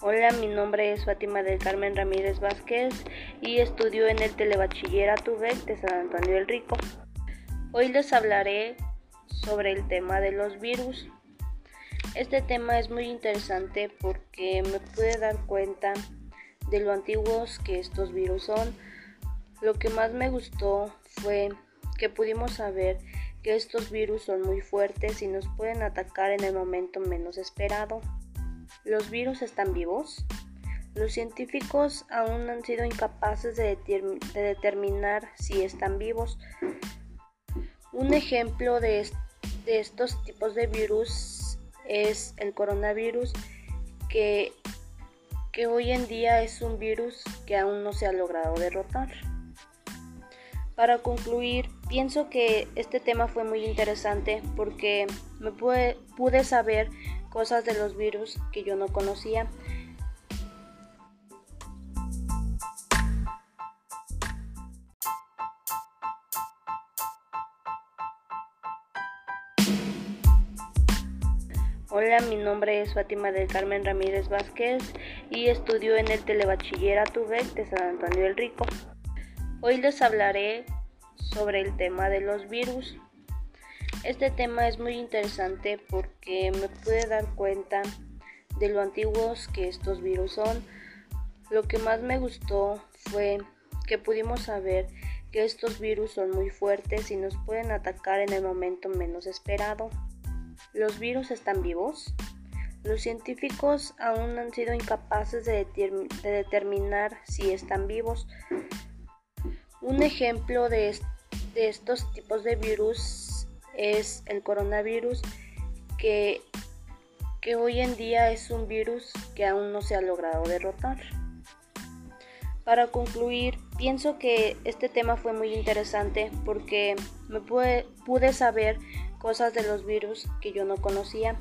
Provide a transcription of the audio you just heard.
Hola, mi nombre es Fátima del Carmen Ramírez Vázquez y estudio en el Telebachillerato UVEC de San Antonio del Rico. Hoy les hablaré sobre el tema de los virus. Este tema es muy interesante porque me pude dar cuenta de lo antiguos que estos virus son. Lo que más me gustó fue que pudimos saber que estos virus son muy fuertes y nos pueden atacar en el momento menos esperado. ¿Los virus están vivos? Los científicos aún han sido incapaces de, determinar si están vivos. Un ejemplo de, estos tipos de virus es el coronavirus, que, que hoy en día es un virus que aún no se ha logrado derrotar. Para concluir, pienso que este tema fue muy interesante porque me pude saber cosas de los virus que yo no conocía. Hola, mi nombre es Fátima del Carmen Ramírez Vázquez y estudio en el Telebachillerato UVEC de San Antonio del Rico. Hoy les hablaré sobre el tema de los virus. Este tema es muy interesante porque me pude dar cuenta de lo antiguos que estos virus son. Lo que más me gustó fue que pudimos saber que estos virus son muy fuertes y nos pueden atacar en el momento menos esperado. ¿Los virus están vivos? Los científicos aún han sido incapaces de, determinar si están vivos. Un ejemplo de, de estos tipos de virus es el coronavirus, que, que hoy en día es un virus que aún no se ha logrado derrotar. Para concluir, pienso que este tema fue muy interesante porque me pude, pude saber cosas de los virus que yo no conocía